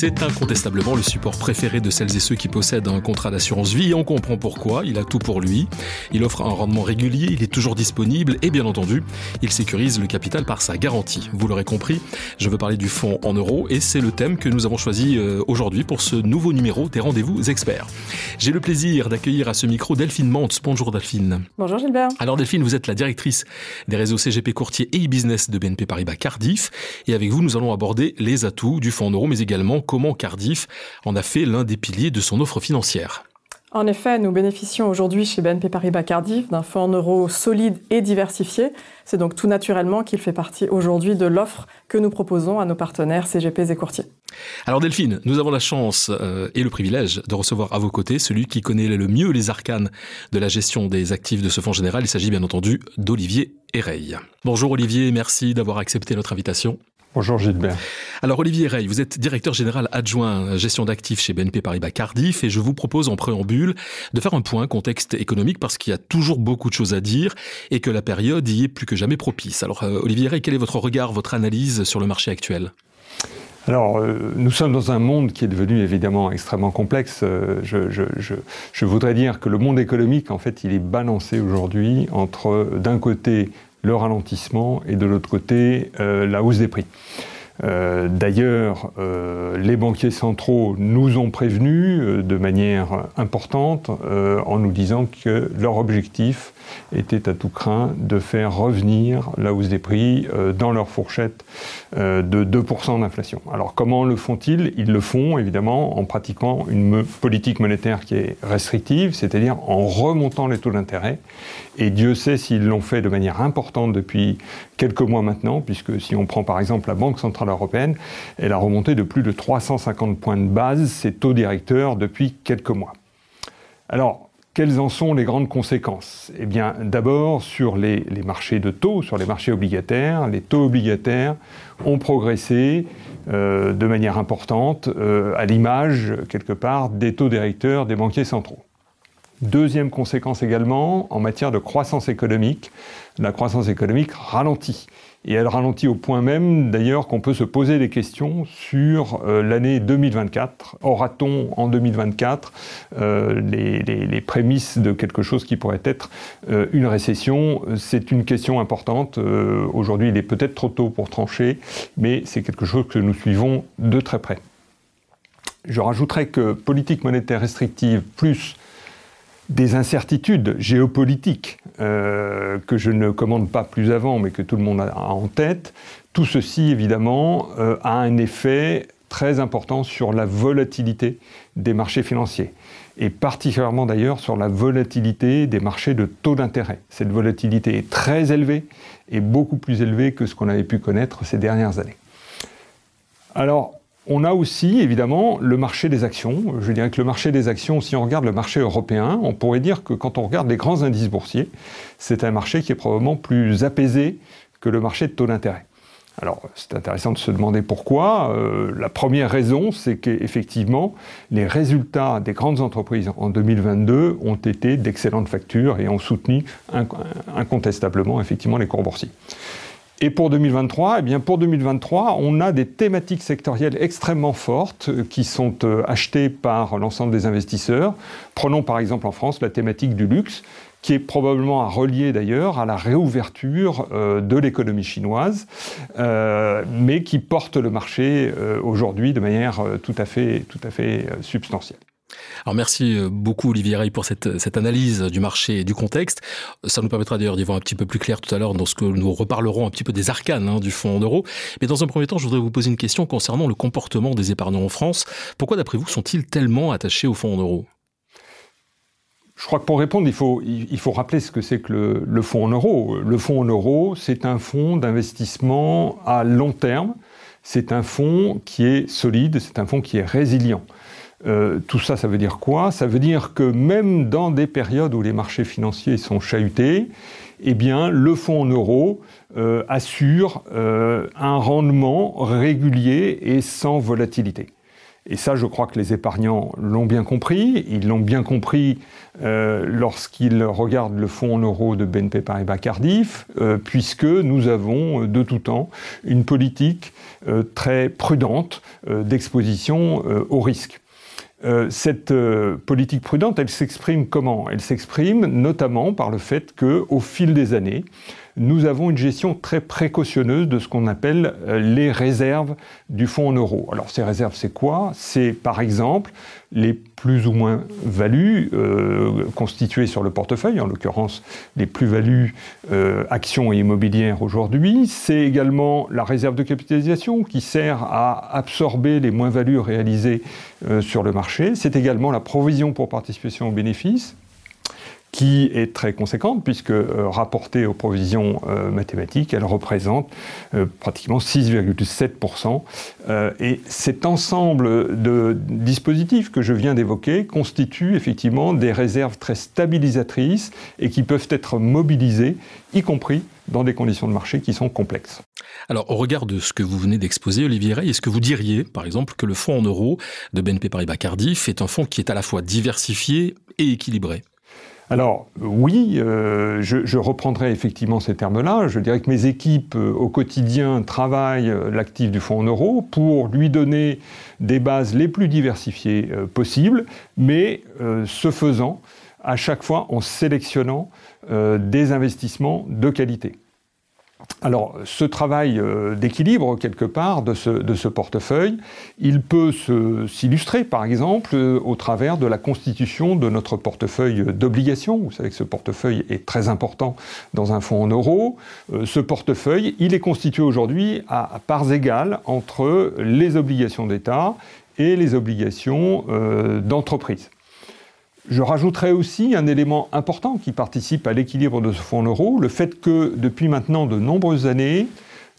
C'est incontestablement le support préféré de celles et ceux qui possèdent un contrat d'assurance vie et on comprend pourquoi. Il a tout pour lui. Il offre un rendement régulier, il est toujours disponible et bien entendu, il sécurise le capital par sa garantie. Vous l'aurez compris, je veux parler du fonds en euros et c'est le thème que nous avons choisi euh, aujourd'hui pour ce nouveau numéro des rendez-vous experts. J'ai le plaisir d'accueillir à ce micro Delphine Mantz. Bonjour Delphine. Bonjour Gilbert. Alors Delphine, vous êtes la directrice des réseaux CGP Courtier et e-business de BNP Paribas Cardiff et avec vous nous allons aborder les atouts du fonds en euros mais également comment Cardiff en a fait l'un des piliers de son offre financière. En effet, nous bénéficions aujourd'hui chez BNP Paribas Cardiff d'un fonds en euros solide et diversifié. C'est donc tout naturellement qu'il fait partie aujourd'hui de l'offre que nous proposons à nos partenaires CGP et courtiers. Alors Delphine, nous avons la chance euh, et le privilège de recevoir à vos côtés celui qui connaît le mieux les arcanes de la gestion des actifs de ce fonds général. Il s'agit bien entendu d'Olivier Ereille. Bonjour Olivier, merci d'avoir accepté notre invitation. Bonjour Gilbert. Alors Olivier Rey, vous êtes directeur général adjoint gestion d'actifs chez BNP Paribas Cardiff et je vous propose en préambule de faire un point contexte économique parce qu'il y a toujours beaucoup de choses à dire et que la période y est plus que jamais propice. Alors euh, Olivier Rey, quel est votre regard, votre analyse sur le marché actuel? Alors, euh, nous sommes dans un monde qui est devenu évidemment extrêmement complexe. Euh, je, voudrais dire que le monde économique, en fait, il est balancé aujourd'hui entre, d'un côté, le ralentissement et de l'autre côté la hausse des prix. Euh, d'ailleurs, euh, les banquiers centraux nous ont prévenus de manière importante en nous disant que leur objectif était à tout craint de faire revenir la hausse des prix euh, dans leur fourchette euh, de 2% d'inflation. Alors comment le font-ils? Ils le font évidemment en pratiquant une politique monétaire qui est restrictive, c'est-à-dire en remontant les taux d'intérêt. Et Dieu sait s'ils l'ont fait de manière importante depuis quelques mois maintenant, puisque si on prend par exemple la Banque Centrale Européenne, elle a remonté de plus de 350 points de base ses taux directeurs depuis quelques mois. Alors, quelles en sont les grandes conséquences? Eh bien, d'abord, sur les, marchés de taux, sur les marchés obligataires, les taux obligataires ont progressé euh, de manière importante, euh, à l'image, quelque part, des taux directeurs des banquiers centraux. Deuxième conséquence également, en matière de croissance économique, la croissance économique ralentit. Et elle ralentit au point même, d'ailleurs, qu'on peut se poser des questions sur euh, l'année 2024. Aura-t-on en 2024 euh, les, prémices de quelque chose qui pourrait être euh, une récession? C'est une question importante. Aujourd'hui, il est peut-être trop tôt pour trancher, mais c'est quelque chose que nous suivons de très près. Je rajouterais que politique monétaire restrictive plus des incertitudes géopolitiques euh, que je ne commande pas plus avant, mais que tout le monde a en tête, tout ceci, évidemment, euh, a un effet très important sur la volatilité des marchés financiers, et particulièrement d'ailleurs sur la volatilité des marchés de taux d'intérêt. Cette volatilité est très élevée, et beaucoup plus élevée que ce qu'on avait pu connaître ces dernières années. Alors, on a aussi évidemment le marché des actions. Je dirais que le marché des actions, si on regarde le marché européen, on pourrait dire que quand on regarde les grands indices boursiers, c'est un marché qui est probablement plus apaisé que le marché de taux d'intérêt. Alors, c'est intéressant de se demander pourquoi. Euh, la première raison, c'est qu'effectivement, les résultats des grandes entreprises en 2022 ont été d'excellentes factures et ont soutenu incontestablement, effectivement, les cours boursiers. Et pour 2023, eh bien pour 2023, on a des thématiques sectorielles extrêmement fortes euh, qui sont euh, achetées par l'ensemble des investisseurs. Prenons par exemple en France la thématique du luxe, qui est probablement à relier d'ailleurs à la réouverture euh, de l'économie chinoise, mais qui porte le marché aujourd'hui de manière tout à fait, tout à fait substantielle. Alors merci euh, beaucoup Olivier Rey pour cette, analyse du marché et du contexte. Ça nous permettra d'ailleurs d'y voir un petit peu plus clair tout à l'heure dans ce que nous reparlerons un petit peu des arcanes hein, du fonds en euros. Mais dans un premier temps, je voudrais vous poser une question concernant le comportement des épargnants en France. Pourquoi d'après vous sont-ils tellement attachés au fonds en euros? Je crois que pour répondre, il faut, il faut rappeler ce que c'est que le, le, fonds en euros. Le fonds en euros, c'est un fonds d'investissement à long terme. C'est un fonds qui est solide, c'est un fonds qui est résilient. Euh, tout ça, ça veut dire quoi? Ça veut dire que même dans des périodes où les marchés financiers sont chahutés, eh bien, le fonds en euros euh, assure euh, un rendement régulier et sans volatilité. Et ça, je crois que les épargnants l'ont bien compris. Ils l'ont bien compris lorsqu'ils regardent le fonds en euros de BNP Paribas Cardiff, euh, puisque nous avons de tout temps une politique très prudente d'exposition au risque. Cette politique prudente, elle s'exprime comment? Elle s'exprime notamment par le fait qu'au fil des années, nous avons une gestion très précautionneuse de ce qu'on appelle euh, les réserves du fonds en euros. Alors ces réserves, c'est quoi? C'est par exemple les plus ou moins values euh, constituées sur le portefeuille, en l'occurrence les plus-values euh, actions et immobilières aujourd'hui. C'est également la réserve de capitalisation qui sert à absorber les moins-values réalisées sur le marché. C'est également la provision pour participation aux bénéfices qui est très conséquente, puisque euh, rapportée aux provisions euh, mathématiques, elle représente euh, pratiquement 6,7%. et cet ensemble de dispositifs que je viens d'évoquer constitue effectivement des réserves très stabilisatrices et qui peuvent être mobilisées, y compris dans des conditions de marché qui sont complexes. Alors, au regard de ce que vous venez d'exposer, Olivier Rey, est-ce que vous diriez, par exemple, que le fonds en euros de BNP Paribas Cardiff est un fonds qui est à la fois diversifié et équilibré? Alors oui, euh, je, reprendrai effectivement ces termes-là. Je dirais que mes équipes euh, au quotidien travaillent euh, l'actif du fonds en euros pour lui donner des bases les plus diversifiées possibles, mais ce faisant, à chaque fois en sélectionnant des investissements de qualité. Alors, ce travail euh, d'équilibre, quelque part, de ce, portefeuille, il peut s'illustrer, par exemple, euh, au travers de la constitution de notre portefeuille d'obligations. Vous savez que ce portefeuille est très important dans un fonds en euros. Euh, ce portefeuille, il est constitué aujourd'hui à parts égales entre les obligations d'État et les obligations d'entreprise. Je rajouterai aussi un élément important qui participe à l'équilibre de ce fonds euro, le fait que depuis maintenant de nombreuses années,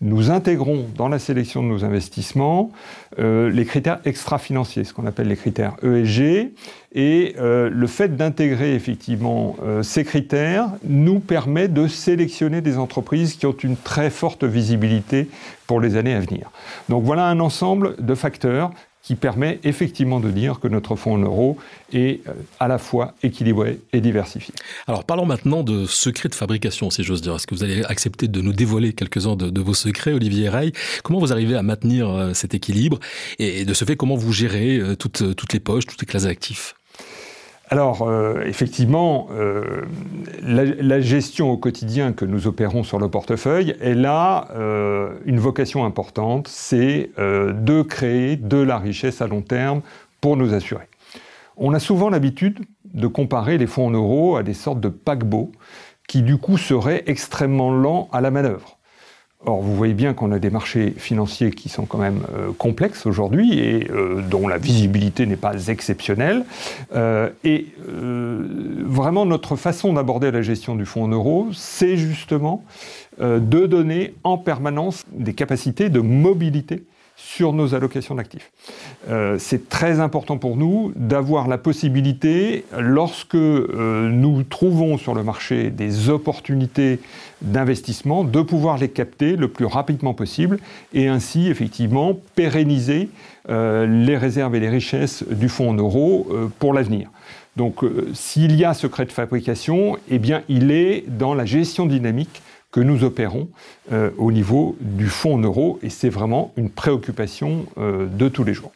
nous intégrons dans la sélection de nos investissements euh, les critères extra-financiers, ce qu'on appelle les critères ESG. Et euh, le fait d'intégrer effectivement euh, ces critères nous permet de sélectionner des entreprises qui ont une très forte visibilité pour les années à venir. Donc voilà un ensemble de facteurs qui permet effectivement de dire que notre fonds en euros est euh, à la fois équilibré et diversifié. Alors parlons maintenant de secrets de fabrication, si j'ose dire. Est-ce que vous allez accepter de nous dévoiler quelques-uns de, vos secrets, Olivier Rey? Comment vous arrivez à maintenir euh, cet équilibre? Et, de ce fait, comment vous gérez euh, toutes, toutes les poches, toutes les classes d'actifs alors, euh, effectivement, euh, la, gestion au quotidien que nous opérons sur le portefeuille, elle a euh, une vocation importante, c'est de créer de la richesse à long terme pour nos assurés. On a souvent l'habitude de comparer les fonds en euros à des sortes de paquebots qui, du coup, seraient extrêmement lents à la manœuvre. Or, vous voyez bien qu'on a des marchés financiers qui sont quand même euh, complexes aujourd'hui et euh, dont la visibilité n'est pas exceptionnelle. Euh, et vraiment, notre façon d'aborder la gestion du fonds en euros, c'est justement de donner en permanence des capacités de mobilité sur nos allocations d'actifs. Euh, c'est très important pour nous d'avoir la possibilité, lorsque euh, nous trouvons sur le marché des opportunités d'investissement, de pouvoir les capter le plus rapidement possible et ainsi effectivement pérenniser euh, les réserves et les richesses du fonds en euros pour l'avenir. Donc s'il y a secret de fabrication, eh bien il est dans la gestion dynamique que nous opérons euh, au niveau du fonds euro et c'est vraiment une préoccupation euh, de tous les jours.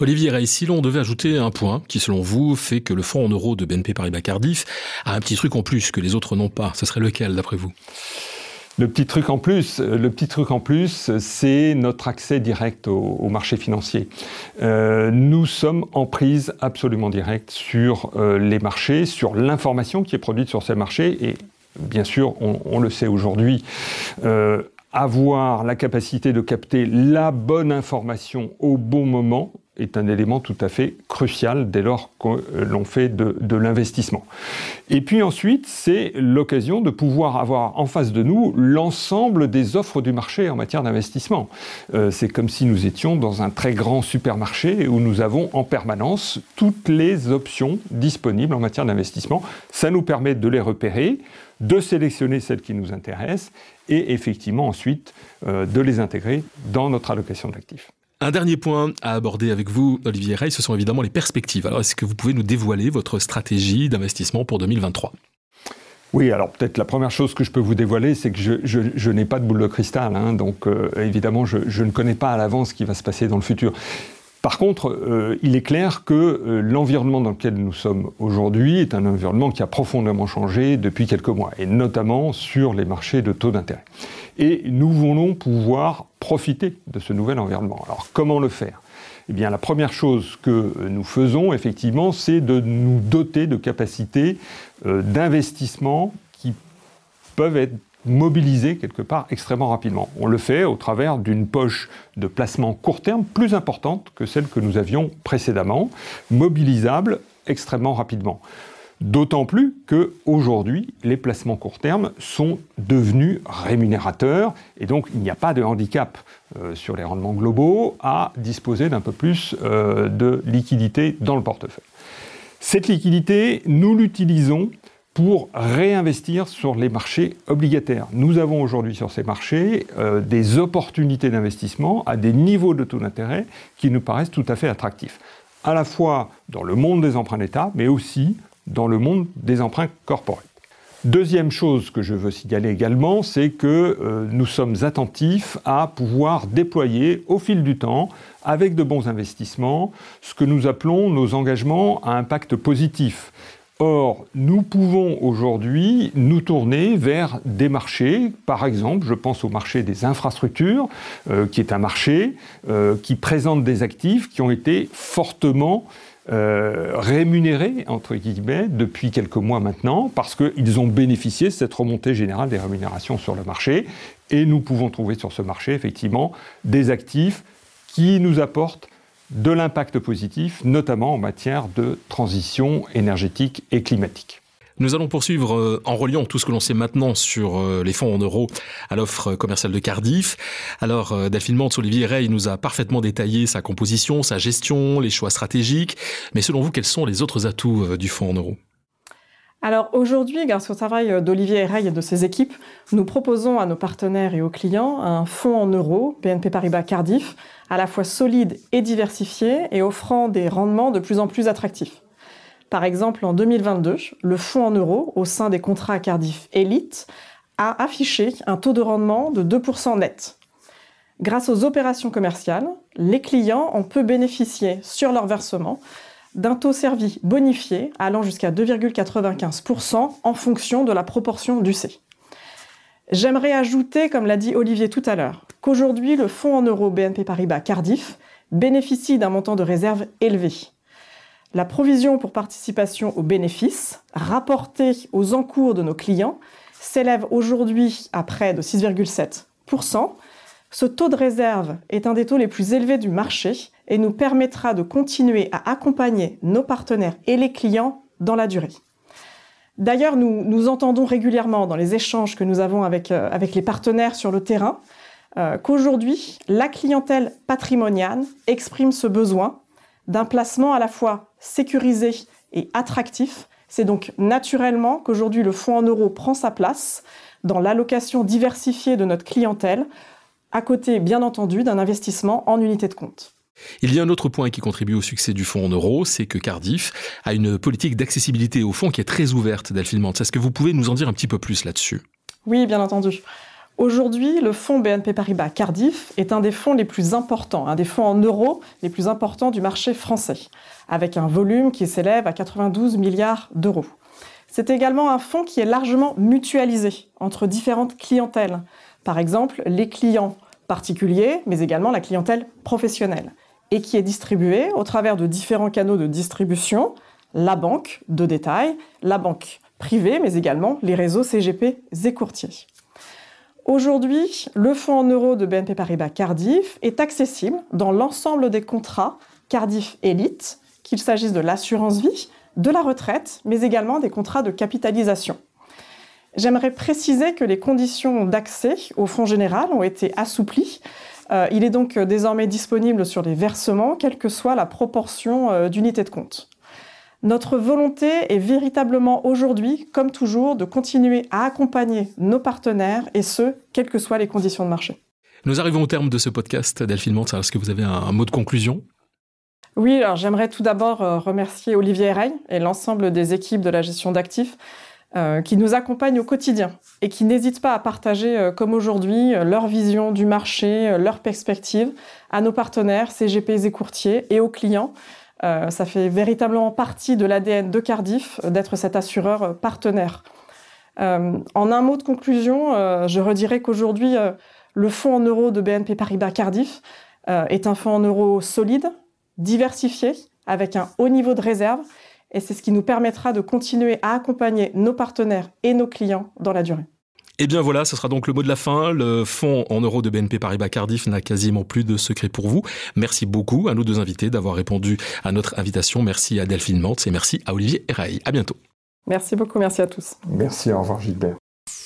Olivier Rey, si l'on devait ajouter un point qui, selon vous, fait que le fonds en euros de BNP Paribas Cardiff a un petit truc en plus que les autres n'ont pas, ce serait lequel d'après vous? Le petit truc en plus, le petit truc en plus, c'est notre accès direct au, marché financier. Euh, nous sommes en prise absolument directe sur les marchés, sur l'information qui est produite sur ces marchés et bien sûr, on, le sait aujourd'hui, euh, avoir la capacité de capter la bonne information au bon moment est un élément tout à fait crucial dès lors que l'on fait de, l'investissement. Et puis ensuite, c'est l'occasion de pouvoir avoir en face de nous l'ensemble des offres du marché en matière d'investissement. Euh, c'est comme si nous étions dans un très grand supermarché où nous avons en permanence toutes les options disponibles en matière d'investissement. Ça nous permet de les repérer, de sélectionner celles qui nous intéressent et effectivement ensuite euh, de les intégrer dans notre allocation d'actifs. Un dernier point à aborder avec vous, Olivier Rey, ce sont évidemment les perspectives. Alors, est-ce que vous pouvez nous dévoiler votre stratégie d'investissement pour 2023 oui, alors peut-être la première chose que je peux vous dévoiler, c'est que je, n'ai pas de boule de cristal, hein, donc euh, évidemment je, ne connais pas à l'avance ce qui va se passer dans le futur. Par contre, euh, il est clair que euh, l'environnement dans lequel nous sommes aujourd'hui est un environnement qui a profondément changé depuis quelques mois, et notamment sur les marchés de taux d'intérêt. Et nous voulons pouvoir profiter de ce nouvel environnement. Alors comment le faire? Eh bien, la première chose que nous faisons, effectivement, c'est de nous doter de capacités euh, d'investissement qui peuvent être mobilisées quelque part extrêmement rapidement. On le fait au travers d'une poche de placement court terme plus importante que celle que nous avions précédemment, mobilisable extrêmement rapidement. D'autant plus qu'aujourd'hui, les placements court terme sont devenus rémunérateurs et donc il n'y a pas de handicap euh, sur les rendements globaux à disposer d'un peu plus euh, de liquidité dans le portefeuille. Cette liquidité, nous l'utilisons pour réinvestir sur les marchés obligataires. Nous avons aujourd'hui sur ces marchés euh, des opportunités d'investissement à des niveaux de taux d'intérêt qui nous paraissent tout à fait attractifs, à la fois dans le monde des emprunts d'État, mais aussi dans le monde des emprunts corporels. Deuxième chose que je veux signaler également, c'est que euh, nous sommes attentifs à pouvoir déployer au fil du temps, avec de bons investissements, ce que nous appelons nos engagements à impact positif. Or, nous pouvons aujourd'hui nous tourner vers des marchés, par exemple, je pense au marché des infrastructures, euh, qui est un marché euh, qui présente des actifs qui ont été fortement euh, rémunérés, entre guillemets, depuis quelques mois maintenant, parce qu'ils ont bénéficié de cette remontée générale des rémunérations sur le marché. Et nous pouvons trouver sur ce marché, effectivement, des actifs qui nous apportent de l'impact positif, notamment en matière de transition énergétique et climatique. Nous allons poursuivre euh, en reliant tout ce que l'on sait maintenant sur euh, les fonds en euros à l'offre commerciale de Cardiff. Alors, euh, Delphine Mantz, Olivier Rey nous a parfaitement détaillé sa composition, sa gestion, les choix stratégiques. Mais selon vous, quels sont les autres atouts du fonds en euros? Alors aujourd'hui, grâce au travail d'Olivier Rey et de ses équipes, nous proposons à nos partenaires et aux clients un fonds en euros, BNP Paribas Cardiff, à la fois solide et diversifié et offrant des rendements de plus en plus attractifs. Par exemple, en 2022, le fonds en euros, au sein des contrats Cardiff Elite, a affiché un taux de rendement de 2% net. Grâce aux opérations commerciales, les clients ont pu bénéficier sur leur versement d'un taux servi bonifié allant jusqu'à 2,95% en fonction de la proportion du C. J'aimerais ajouter, comme l'a dit Olivier tout à l'heure, qu'aujourd'hui le fonds en euros BNP Paribas Cardiff bénéficie d'un montant de réserve élevé la provision pour participation aux bénéfices rapportée aux encours de nos clients s'élève aujourd'hui à près de 6,7%. Ce taux de réserve est un des taux les plus élevés du marché et nous permettra de continuer à accompagner nos partenaires et les clients dans la durée. D'ailleurs, nous, entendons régulièrement dans les échanges que nous avons avec, euh, les partenaires sur le terrain euh, qu'aujourd'hui, la clientèle patrimoniale exprime ce besoin d'un placement à la fois sécurisé et attractif. C'est donc naturellement qu'aujourd'hui le fonds en euros prend sa place dans l'allocation diversifiée de notre clientèle, à côté bien entendu d'un investissement en unité de compte. Il y a un autre point qui contribue au succès du fonds en euros, c'est que Cardiff a une politique d'accessibilité au fonds qui est très ouverte, Delphine Est-ce que vous pouvez nous en dire un petit peu plus là-dessus? Oui, bien entendu. Aujourd'hui, le fonds BNP Paribas Cardiff est un des fonds les plus importants, un des fonds en euros les plus importants du marché français, avec un volume qui s'élève à 92 milliards d'euros. C'est également un fonds qui est largement mutualisé entre différentes clientèles, par exemple les clients particuliers, mais également la clientèle professionnelle, et qui est distribué au travers de différents canaux de distribution, la banque de détail, la banque privée, mais également les réseaux CGP et courtiers. Aujourd'hui, le fonds en euros de BNP Paribas Cardiff est accessible dans l'ensemble des contrats Cardiff Elite, qu'il s'agisse de l'assurance vie, de la retraite, mais également des contrats de capitalisation. J'aimerais préciser que les conditions d'accès au fonds général ont été assouplies. Euh, il est donc désormais disponible sur les versements, quelle que soit la proportion euh, d'unités de compte. Notre volonté est véritablement aujourd'hui, comme toujours, de continuer à accompagner nos partenaires et ce, quelles que soient les conditions de marché. Nous arrivons au terme de ce podcast. Delphine Mantz, est-ce que vous avez un, mot de conclusion? Oui, alors j'aimerais tout d'abord euh, remercier Olivier Rey et l'ensemble des équipes de la gestion d'actifs euh, qui nous accompagnent au quotidien et qui n'hésitent pas à partager, euh, comme aujourd'hui, leur vision du marché, leurs perspectives à nos partenaires, CGP et courtiers et aux clients. ça fait véritablement partie de l'ADN de Cardiff d'être cet assureur partenaire. en un mot de conclusion, je redirais qu'aujourd'hui, le fonds en euros de BNP Paribas Cardiff est un fonds en euros solide, diversifié, avec un haut niveau de réserve et c'est ce qui nous permettra de continuer à accompagner nos partenaires et nos clients dans la durée. Et eh bien voilà, ce sera donc le mot de la fin. Le fonds en euros de BNP Paribas Cardiff n'a quasiment plus de secret pour vous. Merci beaucoup à nos deux invités d'avoir répondu à notre invitation. Merci à Delphine Mantz et merci à Olivier Eraille. À bientôt. Merci beaucoup, merci à tous. Merci, au revoir Gilbert.